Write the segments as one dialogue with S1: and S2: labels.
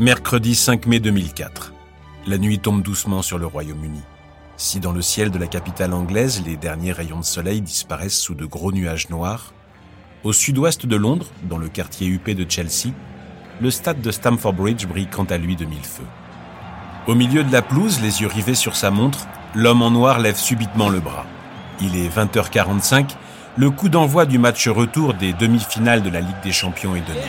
S1: Mercredi 5 mai 2004. La nuit tombe doucement sur le Royaume-Uni. Si dans le ciel de la capitale anglaise, les derniers rayons de soleil disparaissent sous de gros nuages noirs, au sud-ouest de Londres, dans le quartier huppé de Chelsea, le stade de Stamford Bridge brille quant à lui de mille feux. Au milieu de la pelouse, les yeux rivés sur sa montre, l'homme en noir lève subitement le bras. Il est 20h45, le coup d'envoi du match retour des demi-finales de la Ligue des Champions est donné.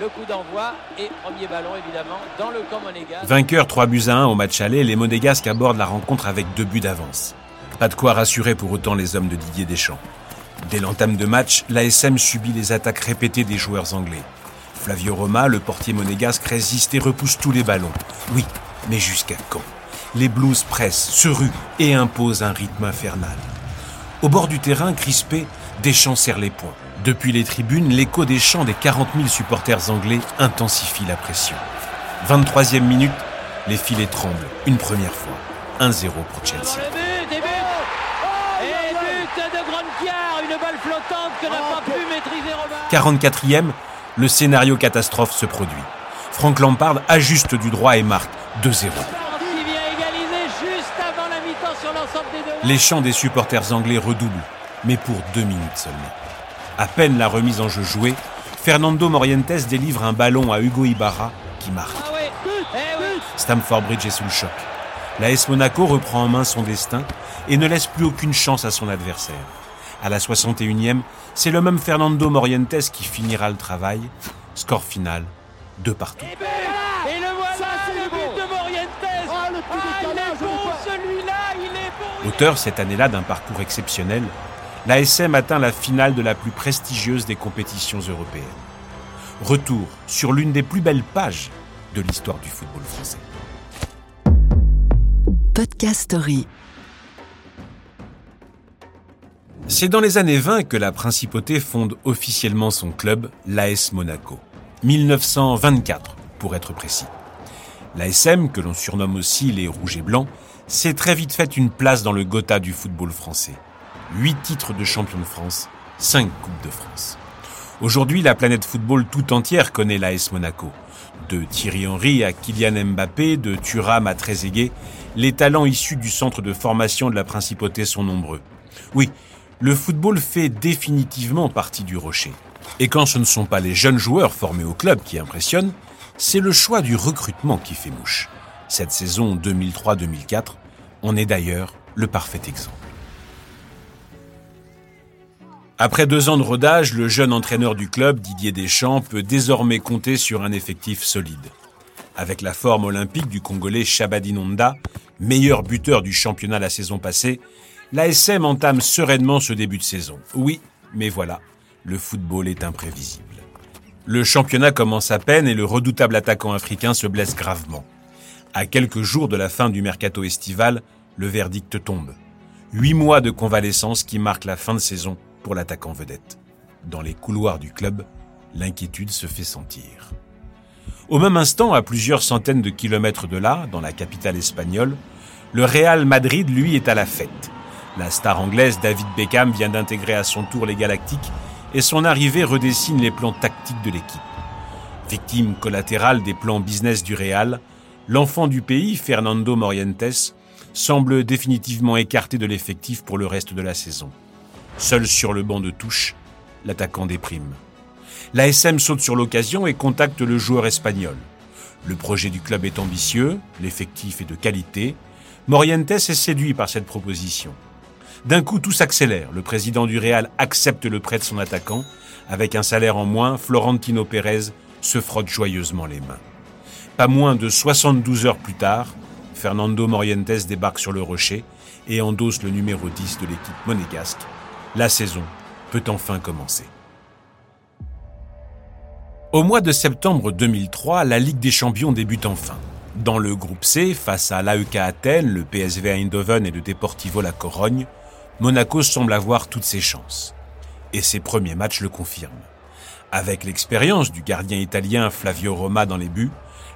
S2: Le coup d'envoi et premier ballon évidemment dans le camp monégasque.
S1: Vainqueur 3 buts à 1 au match aller, les monégasques abordent la rencontre avec deux buts d'avance. Pas de quoi rassurer pour autant les hommes de Didier Deschamps. Dès l'entame de match, l'ASM subit les attaques répétées des joueurs anglais. Flavio Roma, le portier monégasque, résiste et repousse tous les ballons. Oui, mais jusqu'à quand? Les Blues pressent, se ruent et imposent un rythme infernal. Au bord du terrain, crispé, Deschamps serre les poings. Depuis les tribunes, l'écho des chants des 40 000 supporters anglais intensifie la pression. 23e minute, les filets tremblent une première fois. 1-0 pour Chelsea.
S2: Le but, et but Et but de une balle flottante que n'a pas pu maîtriser Romain.
S1: 44e, le scénario catastrophe se produit. Frank Lampard ajuste du droit et marque 2-0.
S2: Qui vient égaliser juste avant la mi-temps sur l'ensemble des deux.
S1: Les chants des supporters anglais redoublent, mais pour deux minutes seulement. À peine la remise en jeu jouée, Fernando Morientes délivre un ballon à Hugo Ibarra qui marque.
S2: Ah eh.
S1: Stamford Bridge est sous le choc. L'AS Monaco reprend en main son destin et ne laisse plus aucune chance à son adversaire. À la 61e, c'est le même Fernando Morientes qui finira le travail. Score final, deux partout.
S2: Et, but et le voilà, le but de Morientes Ah, il est bon celui-là, il est bon
S1: Auteur cette année-là d'un parcours exceptionnel, l'ASM atteint la finale de la plus prestigieuse des compétitions européennes. Retour sur l'une des plus belles pages de l'histoire du football français.
S3: Podcast Story.
S1: C'est dans les années 20 que la principauté fonde officiellement son club, l'AS Monaco. 1924, pour être précis. L'ASM, que l'on surnomme aussi les Rouges et Blancs, s'est très vite fait une place dans le Gotha du football français. Huit titres de champion de France, cinq Coupes de France. Aujourd'hui, la planète football tout entière connaît l'AS Monaco. De Thierry Henry à Kylian Mbappé, de Thuram à Trezeguet, les talents issus du centre de formation de la principauté sont nombreux. Oui, le football fait définitivement partie du rocher. Et quand ce ne sont pas les jeunes joueurs formés au club qui impressionnent, c'est le choix du recrutement qui fait mouche. Cette saison 2003-2004 en est d'ailleurs le parfait exemple. Après deux ans de rodage, le jeune entraîneur du club, Didier Deschamps, peut désormais compter sur un effectif solide. Avec la forme olympique du Congolais Shabadinonda, meilleur buteur du championnat la saison passée, l'ASM entame sereinement ce début de saison. Oui, mais voilà, le football est imprévisible. Le championnat commence à peine et le redoutable attaquant africain se blesse gravement. À quelques jours de la fin du mercato estival, le verdict tombe. Huit mois de convalescence qui marquent la fin de saison pour l'attaquant vedette. Dans les couloirs du club, l'inquiétude se fait sentir. Au même instant, à plusieurs centaines de kilomètres de là, dans la capitale espagnole, le Real Madrid, lui, est à la fête. La star anglaise David Beckham vient d'intégrer à son tour les Galactiques et son arrivée redessine les plans tactiques de l'équipe. Victime collatérale des plans business du Real, l'enfant du pays, Fernando Morientes, semble définitivement écarté de l'effectif pour le reste de la saison. Seul sur le banc de touche, l'attaquant déprime. L'ASM saute sur l'occasion et contacte le joueur espagnol. Le projet du club est ambitieux, l'effectif est de qualité. Morientes est séduit par cette proposition. D'un coup, tout s'accélère. Le président du Real accepte le prêt de son attaquant. Avec un salaire en moins, Florentino Pérez se frotte joyeusement les mains. Pas moins de 72 heures plus tard, Fernando Morientes débarque sur le rocher et endosse le numéro 10 de l'équipe monégasque la saison peut enfin commencer. Au mois de septembre 2003, la Ligue des Champions débute enfin. Dans le groupe C, face à l'AEK Athènes, le PSV Eindhoven et le Deportivo La Corogne, Monaco semble avoir toutes ses chances. Et ses premiers matchs le confirment. Avec l'expérience du gardien italien Flavio Roma dans les buts,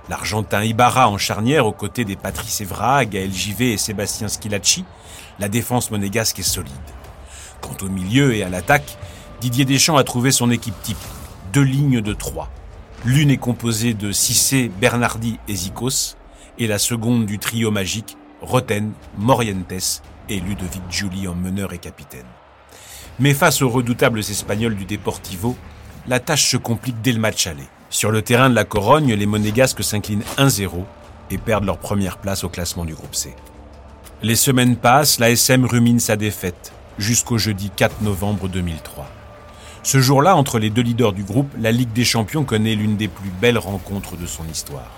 S1: l'Argentin Ibarra en charnière aux côtés des Patrice Evra, Gaël Givet et Sébastien Schilacci, la défense monégasque est solide. Quant au milieu et à l'attaque, Didier Deschamps a trouvé son équipe type. Deux lignes de trois. L'une est composée de Cissé, Bernardi et Zikos, et la seconde du trio magique, Roten, Morientes et Ludovic Giuli en meneur et capitaine. Mais face aux redoutables Espagnols du Deportivo, la tâche se complique dès le match aller. Sur le terrain de la Corogne, les Monégasques s'inclinent 1-0 et perdent leur première place au classement du groupe C. Les semaines passent, la SM rumine sa défaite, jusqu'au jeudi 4 novembre 2003. Ce jour-là, entre les deux leaders du groupe, la Ligue des Champions connaît l'une des plus belles rencontres de son histoire.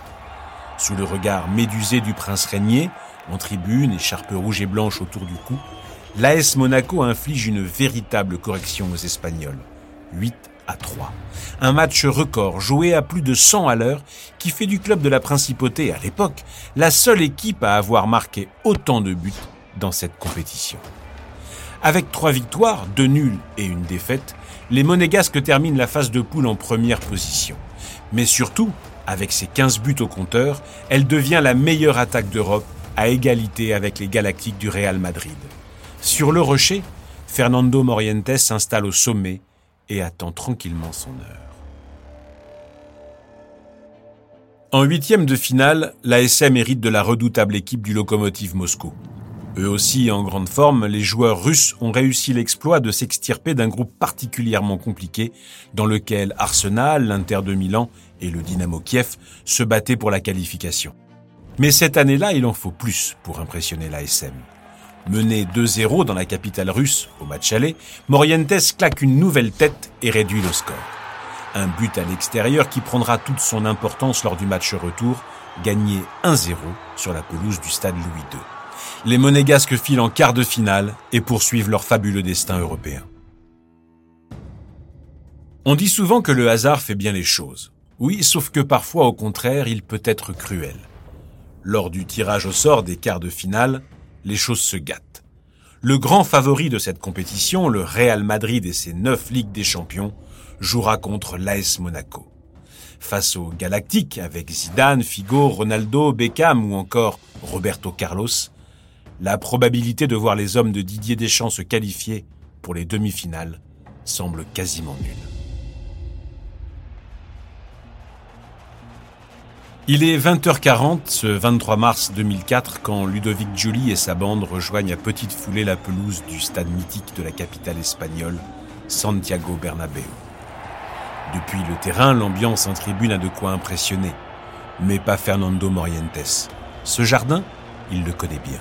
S1: Sous le regard médusé du prince régnier, en tribune, écharpe rouge et blanche autour du cou, l'AS Monaco inflige une véritable correction aux Espagnols. 8 à 3. Un match record joué à plus de 100 à l'heure qui fait du club de la Principauté, à l'époque, la seule équipe à avoir marqué autant de buts dans cette compétition. Avec trois victoires, deux nuls et une défaite, les Monégasques terminent la phase de poule en première position. Mais surtout, avec ses 15 buts au compteur, elle devient la meilleure attaque d'Europe à égalité avec les Galactiques du Real Madrid. Sur le rocher, Fernando Morientes s'installe au sommet et attend tranquillement son heure. En huitième de finale, l'ASM hérite de la redoutable équipe du Lokomotiv Moscou. Eux aussi en grande forme, les joueurs russes ont réussi l'exploit de s'extirper d'un groupe particulièrement compliqué dans lequel Arsenal, l'Inter de Milan et le Dynamo Kiev se battaient pour la qualification. Mais cette année-là, il en faut plus pour impressionner l'ASM. Mené 2-0 dans la capitale russe au match aller, Morientes claque une nouvelle tête et réduit le score. Un but à l'extérieur qui prendra toute son importance lors du match retour, gagné 1-0 sur la pelouse du stade Louis II les Monégasques filent en quart de finale et poursuivent leur fabuleux destin européen. On dit souvent que le hasard fait bien les choses. Oui, sauf que parfois, au contraire, il peut être cruel. Lors du tirage au sort des quarts de finale, les choses se gâtent. Le grand favori de cette compétition, le Real Madrid et ses neuf Ligues des Champions, jouera contre l'AS Monaco. Face aux Galactiques, avec Zidane, Figo, Ronaldo, Beckham ou encore Roberto Carlos, la probabilité de voir les hommes de Didier Deschamps se qualifier pour les demi-finales semble quasiment nulle. Il est 20h40 ce 23 mars 2004 quand Ludovic Giuli et sa bande rejoignent à petite foulée la pelouse du stade mythique de la capitale espagnole, Santiago Bernabéu. Depuis le terrain, l'ambiance en tribune a de quoi impressionner, mais pas Fernando Morientes. Ce jardin, il le connaît bien.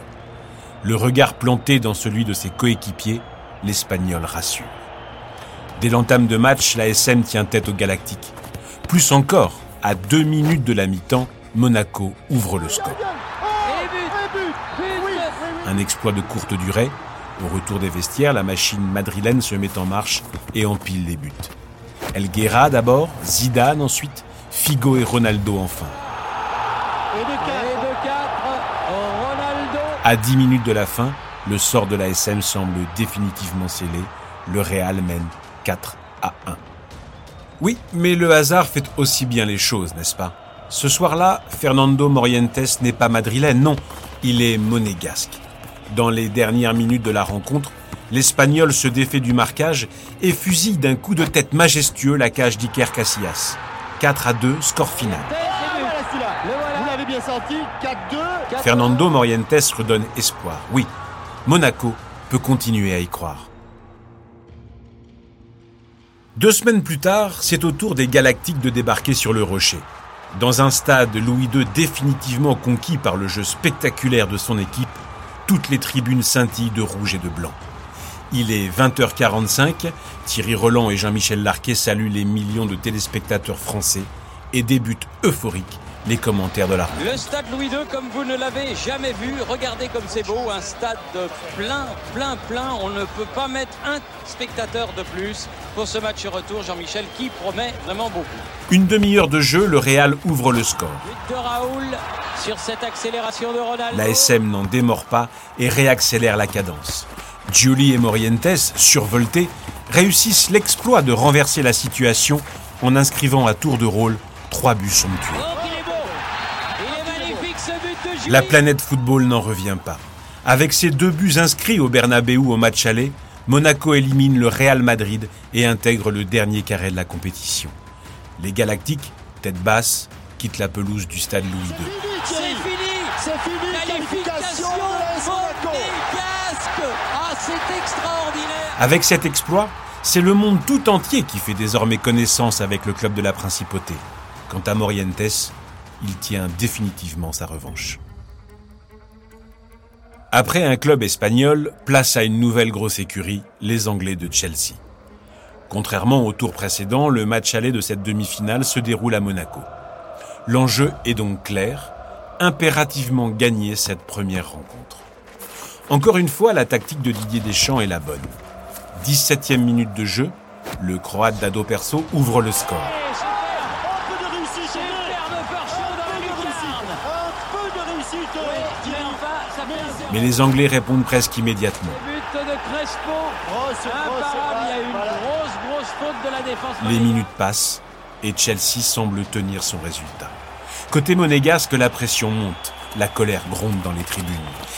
S1: Le regard planté dans celui de ses coéquipiers, l'Espagnol rassure. Dès l'entame de match, la SM tient tête au Galactique. Plus encore, à deux minutes de la mi-temps, Monaco ouvre le score. Un exploit de courte durée. Au retour des vestiaires, la machine madrilène se met en marche et empile les buts. Elguera d'abord, Zidane ensuite, Figo et Ronaldo enfin. À 10 minutes de la fin, le sort de la SM semble définitivement scellé. Le Real mène 4 à 1. Oui, mais le hasard fait aussi bien les choses, n'est-ce pas? Ce soir-là, Fernando Morientes n'est pas madrilène, non, il est monégasque. Dans les dernières minutes de la rencontre, l'Espagnol se défait du marquage et fusille d'un coup de tête majestueux la cage d'Iker Casillas. 4 à 2, score final bien senti, 4-2. Fernando Morientes redonne espoir. Oui, Monaco peut continuer à y croire. Deux semaines plus tard, c'est au tour des Galactiques de débarquer sur le Rocher. Dans un stade Louis II définitivement conquis par le jeu spectaculaire de son équipe, toutes les tribunes scintillent de rouge et de blanc. Il est 20h45, Thierry Roland et Jean-Michel Larquet saluent les millions de téléspectateurs français et débutent euphoriques les commentaires de la rue.
S2: Le stade Louis II, comme vous ne l'avez jamais vu, regardez comme c'est beau, un stade plein, plein, plein. On ne peut pas mettre un spectateur de plus pour ce match retour, Jean-Michel, qui promet vraiment beaucoup.
S1: Une demi-heure de jeu, le Real ouvre le score.
S2: de Raoul sur cette accélération de Ronaldo.
S1: La SM n'en démord pas et réaccélère la cadence. Giuli et Morientes, survoltés, réussissent l'exploit de renverser la situation en inscrivant à tour de rôle trois buts somptueux. La planète football n'en revient pas. Avec ses deux buts inscrits au Bernabeu au match aller, Monaco élimine le Real Madrid et intègre le dernier carré de la compétition. Les Galactiques, tête basse, quitte la pelouse du stade Louis II.
S2: C'est fini
S3: C'est fini
S2: Qualification Ah, c'est extraordinaire
S1: Avec cet exploit, c'est le monde tout entier qui fait désormais connaissance avec le club de la Principauté. Quant à Morientes, il tient définitivement sa revanche. Après un club espagnol, place à une nouvelle grosse écurie, les Anglais de Chelsea. Contrairement au tour précédent, le match aller de cette demi-finale se déroule à Monaco. L'enjeu est donc clair, impérativement gagner cette première rencontre. Encore une fois, la tactique de Didier Deschamps est la bonne. 17e minute de jeu, le Croate Dado Perso ouvre le score.
S3: Peu de réussite
S2: Oui, mais enfin, ça fait un
S1: Mais les Anglais répondent presque immédiatement.
S3: Oh.
S1: Les minutes passent et Chelsea semble tenir son résultat. Côté monégasque, la pression monte, la colère gronde dans les tribunes.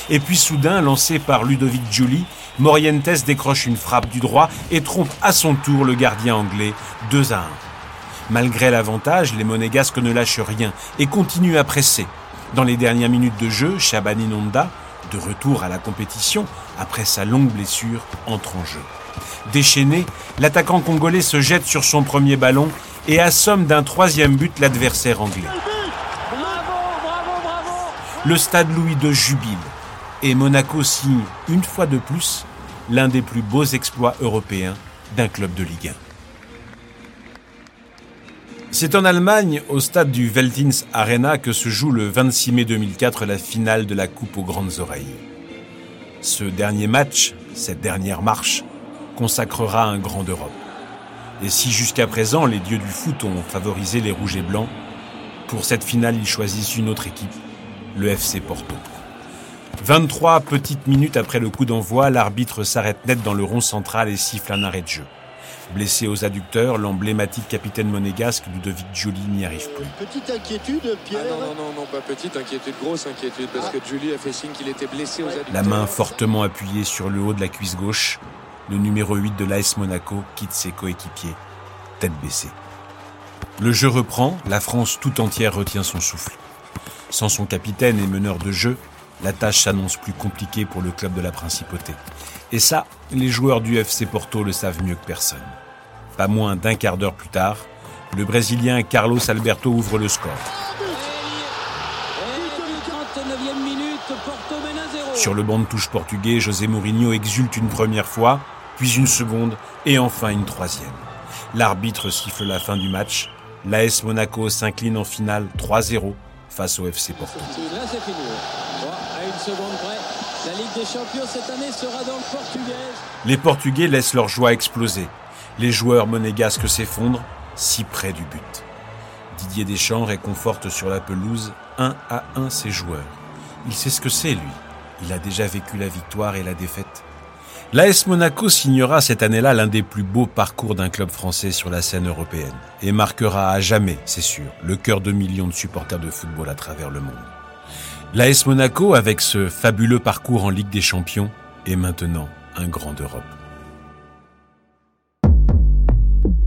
S1: Et puis soudain, lancé par Ludovic Giuli, Morientes décroche une frappe du droit et trompe à son tour le gardien anglais 2 à 1. Malgré l'avantage, les monégasques ne lâchent rien et continuent à presser. Dans les dernières minutes de jeu, Shabani Nonda, de retour à la compétition après sa longue blessure, entre en jeu. Déchaîné, l'attaquant congolais se jette sur son premier ballon et assomme d'un troisième but l'adversaire anglais. Le stade Louis II jubile et Monaco signe une fois de plus l'un des plus beaux exploits européens d'un club de Ligue 1. C'est en Allemagne, au stade du Veltins Arena, que se joue le 26 mai 2004 la finale de la Coupe aux grandes oreilles. Ce dernier match, cette dernière marche, consacrera un grand d'Europe. Et si jusqu'à présent les dieux du foot ont favorisé les rouges et blancs, pour cette finale ils choisissent une autre équipe, le FC Porto. 23 petites minutes après le coup d'envoi, l'arbitre s'arrête net dans le rond central et siffle un arrêt de jeu. Blessé aux adducteurs, l'emblématique capitaine monégasque Ludovic Giuli n'y arrive plus.
S3: Petite inquiétude, Pierre.
S4: Ah non, non, non, non, pas petite inquiétude, grosse inquiétude, parce que Julie a fait signe qu'il était blessé aux adducteurs.
S1: La main fortement appuyée sur le haut de la cuisse gauche, le numéro 8 de l'AS Monaco quitte ses coéquipiers, tête baissée. Le jeu reprend, la France tout entière retient son souffle. Sans son capitaine et meneur de jeu, la tâche s'annonce plus compliquée pour le club de la Principauté. Et ça, les joueurs du FC Porto le savent mieux que personne. Pas moins d'un quart d'heure plus tard, le Brésilien Carlos Alberto ouvre le score.
S2: Et 39e minute, Porto mène 1-0.
S1: Sur le banc de touche portugais, José Mourinho exulte une première fois, puis une seconde et enfin une troisième. L'arbitre siffle la fin du match. L'AS Monaco s'incline en finale 3-0 face au FC Porto.
S2: Là, c'est fini. Bon, à une seconde près, la Ligue des Champions cette année sera dans le portugais.
S1: Les Portugais laissent leur joie exploser. Les joueurs monégasques s'effondrent, si près du but. Didier Deschamps réconforte sur la pelouse un à un ses joueurs. Il sait ce que c'est, lui. Il a déjà vécu la victoire et la défaite. L'AS Monaco signera cette année-là l'un des plus beaux parcours d'un club français sur la scène européenne et marquera à jamais, c'est sûr, le cœur de millions de supporters de football à travers le monde. L'AS Monaco, avec ce fabuleux parcours en Ligue des Champions, est maintenant un grand d'Europe.